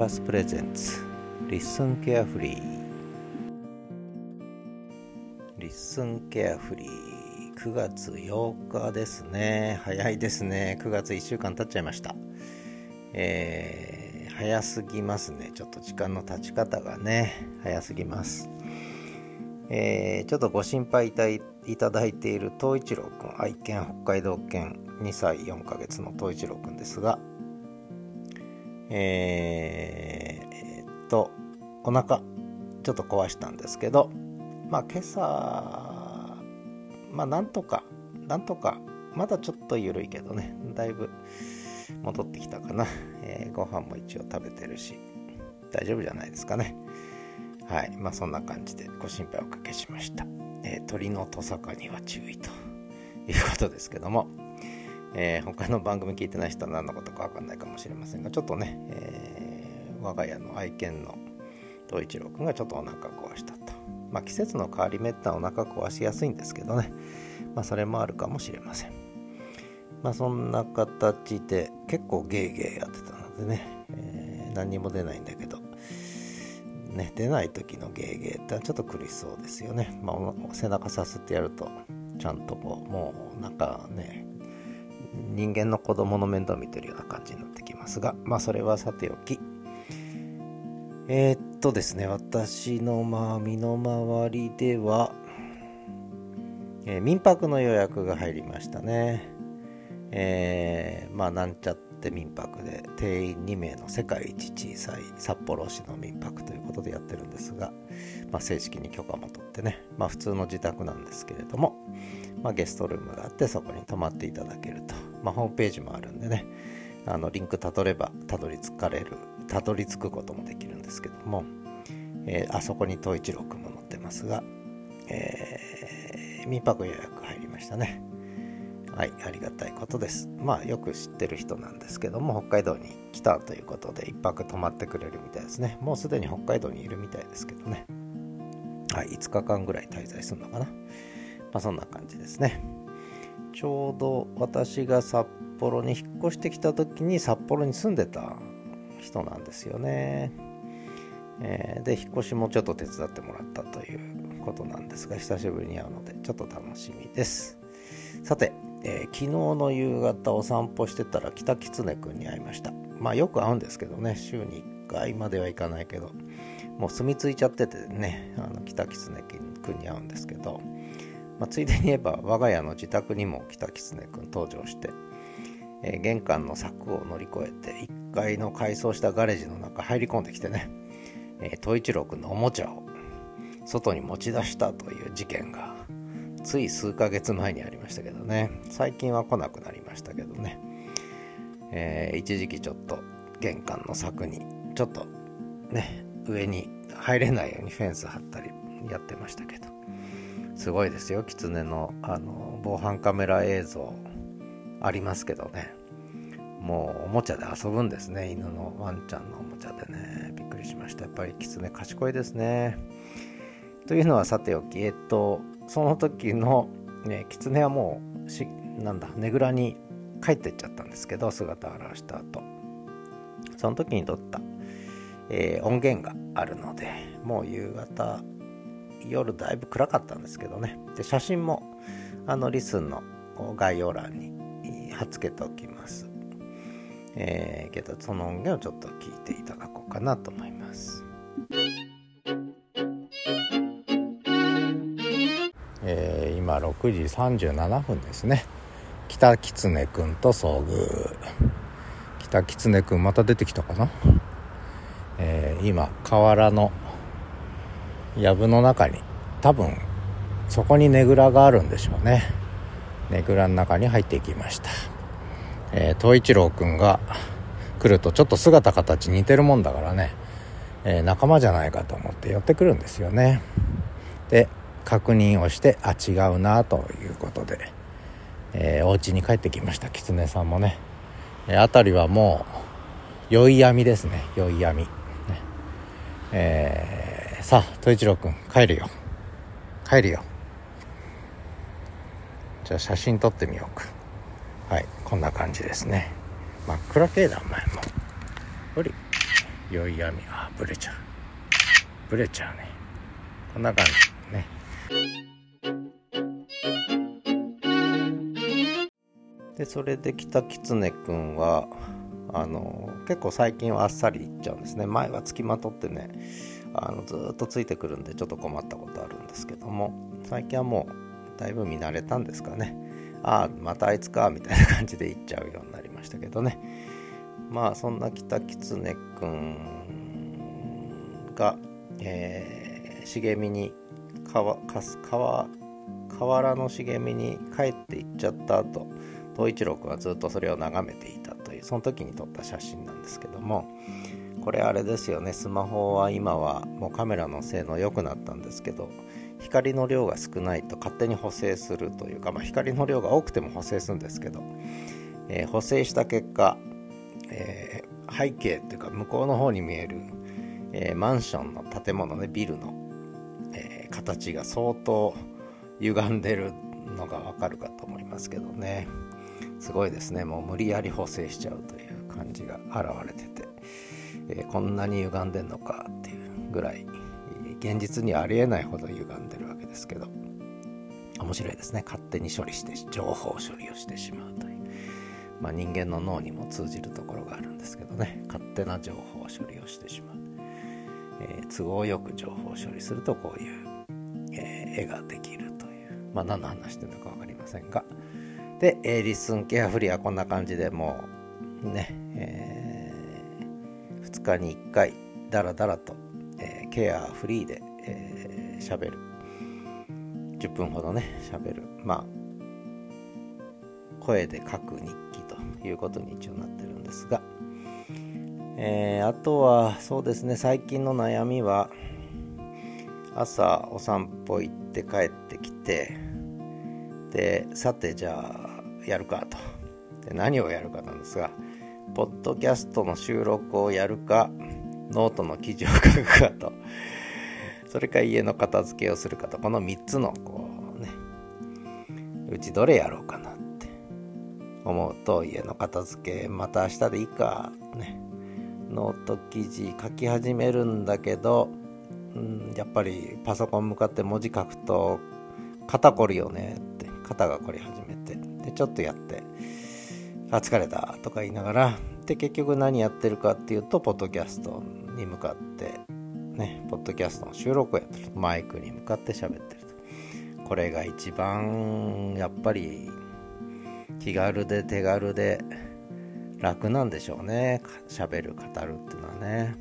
パスプレゼンツ LISTEN carefree LISTEN carefree 9月8日ですね。早いですね。9月1週間経っちゃいました。えー、早すぎますね。ちょっと時間の経ち方がね早すぎます。えー、ちょっとご心配いただいている東一郎くん愛犬北海道犬2歳4ヶ月の東一郎くんですがえー、え、っとお腹ちょっと壊したんですけどまあ今朝まあなんとかなんとかまだちょっと緩いけどねだいぶ戻ってきたかな、えー、ご飯も一応食べてるし大丈夫じゃないですかね。はいまあそんな感じでご心配おかけしました、えー、鳥のトサカには注意ということですけども。えー、他の番組聞いてない人は何のことか分かんないかもしれませんがちょっとね、えー、我が家の愛犬の東一郎くんがちょっとお腹壊したと。まあ季節の変わり目ってお腹壊しやすいんですけどね。まあそれもあるかもしれません。まあそんな形で結構ゲーゲーやってたのでね、えー、何にも出ないんだけど。ね、出ない時のゲーゲーってちょっと苦しそうですよね。まあ、背中さすってやると、ちゃんとこう、もうなんかね、人間の子供の面倒を見てるような感じになってきますが、まあそれはさておき。えー、っとですね、私のまあ身の回りでは、えー、民泊の予約が入りましたね。えー、まあなんちゃって民泊で定員2名の世界一小さい札幌市の民泊ということでやってるんですが、まあ、正式に許可も取ってね、まあ普通の自宅なんですけれども、まあ、ゲストルームがあってそこに泊まっていただけると、ま、ホームページもあるんでねあのリンクたどればたどり着かれるたどり着くこともできるんですけども、えー、あそこに東一郎くんも載ってますが、えー、民泊予約入りましたね。はいありがたいことですまあよく知ってる人なんですけども北海道に来たということで1泊泊まってくれるみたいですねもうすでに北海道にいるみたいですけどねはい5日間ぐらい滞在するのかなまあ、そんな感じですね。ちょうど私が札幌に引っ越してきた時に札幌に住んでた人なんですよね。えー、で、引っ越しもちょっと手伝ってもらったということなんですが、久しぶりに会うので、ちょっと楽しみです。さて、えー、昨日の夕方お散歩してたら北狐くんに会いました。まあよく会うんですけどね、週に1回まではいかないけど、もう住み着いちゃっててね、あの北狐くんに会うんですけど、まあ、ついでに言えば我が家の自宅にも北狐くん登場して、えー、玄関の柵を乗り越えて1階の改装したガレージの中入り込んできてね、えー、東一郎くんのおもちゃを外に持ち出したという事件がつい数ヶ月前にありましたけどね。最近は来なくなりましたけどね、えー、一時期ちょっと玄関の柵にちょっとね上に入れないようにフェンス張ったりやってましたけど。すごいですよ。狐のあの防犯カメラ映像。ありますけどね。もうおもちゃで遊ぶんですね。犬のワンちゃんのおもちゃでね。びっくりしました。やっぱり狐賢いですね。というのはさておきえっとその時の、ね、狐はもうしなんだねぐらに帰ってっちゃったんですけど姿を現した後。その時に撮った、えー、音源があるのでもう夕方夜だいぶ暗かったんですけどね。で写真もあのリスンの概要欄に貼っつけておきます。えー、けどその音源をちょっと聞いていただこうかなと思います。6時37分ですね。北狐くんと遭遇。北狐くんまた出てきたかな、えー、今河原の藪の中に多分そこにねぐらがあるんでしょうね。ねぐらの中に入っていきました、えー、東一郎くんが来るとちょっと姿形似てるもんだからね、えー、仲間じゃないかと思って寄ってくるんですよね。で確認をしてあ違うなということで、えー、お家に帰ってきました狐さんもね、えー、辺りはもう宵闇ですね宵闇、ねえーさあ、統一郎くん、帰るよ。帰るよ。じゃあ写真撮ってみようか。はい、こんな感じですね。真っ暗系だ、お前も。ほり。酔い闇あブレちゃうブレちゃうねこんな感じでそれで北狐くんはあの結構最近はあっさりいっちゃうんですね。前はつきまとってねあのずっとついてくるんでちょっと困ったことあるんですけども最近はもうだいぶ見慣れたんですかね。ああまたあいつかみたいな感じで行っちゃうようになりましたけどね。まあそんな北狐くんが、えー、茂みに川川河原の茂みに帰って行っちゃった後東一郎君はずっとそれを眺めていたというその時に撮った写真なんですけどもこれあれですよねスマホは今はもうカメラの性能良くなったんですけど光の量が少ないと勝手に補正するというか、まあ、光の量が多くても補正するんですけど、えー、補正した結果、えー、背景というか向こうの方に見える、えー、マンションの建物ねビルの、形が相当歪んでるのがわかるかと思いますけどね。すごいですね。もう無理やり補正しちゃうという感じが現れてて、えこんなに歪んでんのかっていうぐらい現実にありえないほど歪んでるわけですけど。面白いですね。勝手に処理して情報処理をしてしまうという、まあ、人間の脳にも通じるところがあるんですけどね。勝手な情報処理をしてしまう、えー、都合よく情報処理するとこういう、絵ができるというまあ何の話してるのか分かりませんがで、えー、リスンケアフリーはこんな感じでもうね、えー、2日に1回ダラダラとケアフリーで、えー、喋る。10分ほどね、喋る。まあ、声で書く日記ということに一応なってるんですが、えー、あとはそうですね、最近の悩みは、朝お散歩行って帰ってきて、で、さてじゃあやるかと。で何をやるかなんですが、ポッドキャストの収録をやるか、ノートの記事を書くかと、それか家の片付けをするかと、この3つの、こうね、うちどれやろうかなって。思うと、家の片付け、また明日でいいか、ね、ノート記事書き始めるんだけど、うん、やっぱりパソコン向かって文字書くと肩こるよねって肩が凝り始めて。でちょっとやってあ疲れたとか言いながらで結局何やってるかっていうとポッドキャストに向かってねポッドキャストの収録をやってるマイクに向かって喋ってると。これが一番やっぱり気軽で手軽で楽なんでしょうね。喋る語るっていうのはね。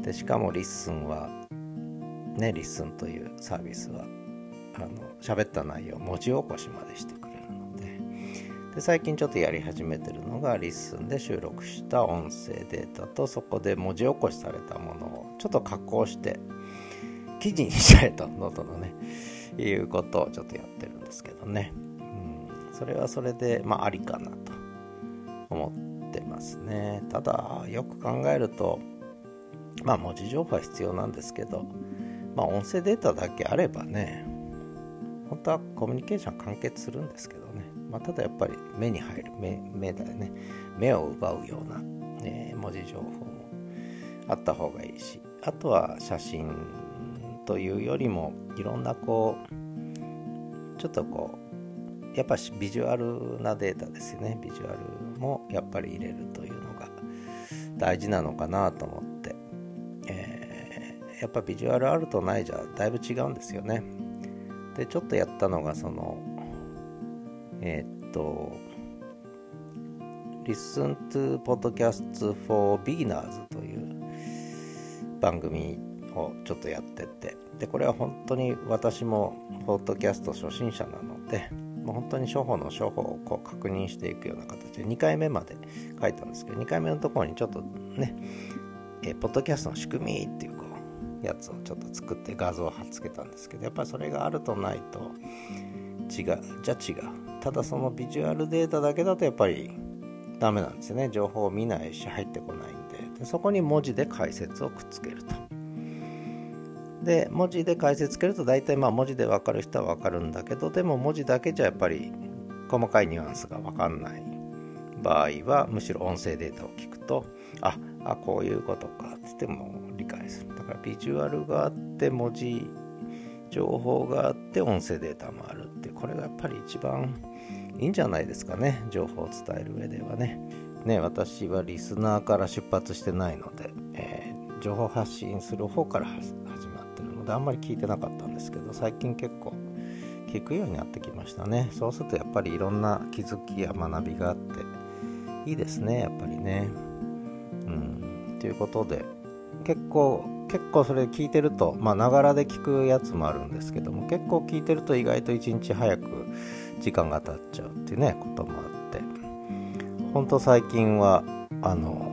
でしかも LISTEN はね LISTEN というサービスはあの喋った内容文字起こしまでしてくれるので。最近ちょっとやり始めてるのが LISTEN で収録した音声データとそこで文字起こしされたものをちょっと加工して記事にしちゃえとノートのねいうことをちょっとやってるんですけどね、うん、それはそれでまあありかなと思ってますね。ただよく考えるとまあ文字情報は必要なんですけどまあ音声データだけあればね本当はコミュニケーション完結するんですけどね。まあ、ただやっぱり目に入る目目だよね。目を奪うような、ね、文字情報もあった方がいいし。あとは写真というよりもいろんなこうちょっとこうやっぱしビジュアルなデータですよね。ビジュアルもやっぱり入れるというのが大事なのかなと思って、やっぱビジュアルあるとないじゃだいぶ違うんですよね。でちょっとやったのがそのえー、っと、Listen to Podcasts for Beginners という番組をちょっとやってて、で、これは本当に私もポッドキャスト初心者なので、もう本当に処方の処方をこう確認していくような形で2回目まで書いたんですけど、2回目のところにちょっとね、えポッドキャストの仕組みっていうやつをちょっと作って画像を貼っつけたんですけど、やっぱりそれがあるとないと違う、じゃ違う。ただそのビジュアルデータだけだとやっぱりダメなんですよね。情報を見ないし入ってこないんで。でそこに文字で解説をくっつけると。で文字で解説つけると大体まあ文字で分かる人は分かるんだけどでも文字だけじゃやっぱり細かいニュアンスが分かんない場合はむしろ音声データを聞くとああこういうことか。って言ってもかビジュアルがあって文字情報があって音声データもあるってこれがやっぱり一番いいんじゃないですかね。情報を伝える上ではね。ね私はリスナーから出発してないので、えー、情報発信する方から始まってるのであんまり聞いてなかったんですけど最近結構聞くようになってきましたね。そうするとやっぱりいろんな気づきや学びがあっていいですねやっぱりね。うん。ということで結構結構それ聞いてるとまあながらで聞くやつもあるんですけども結構聞いてると意外と一日早く時間が経っちゃうっていうねこともあって。ほんと最近はあの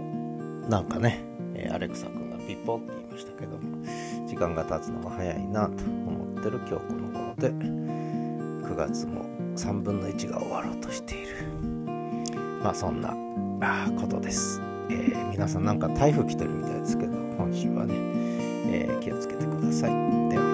なんかねアレクサ君がピッポって言いましたけども時間が経つのが早いなと思ってる今日この頃で9月も3分の1が終わろうとしている。まあそんなことです、えー、皆さんなんか台風来てるみたいですけど、今週はね、えー、気をつけてください。では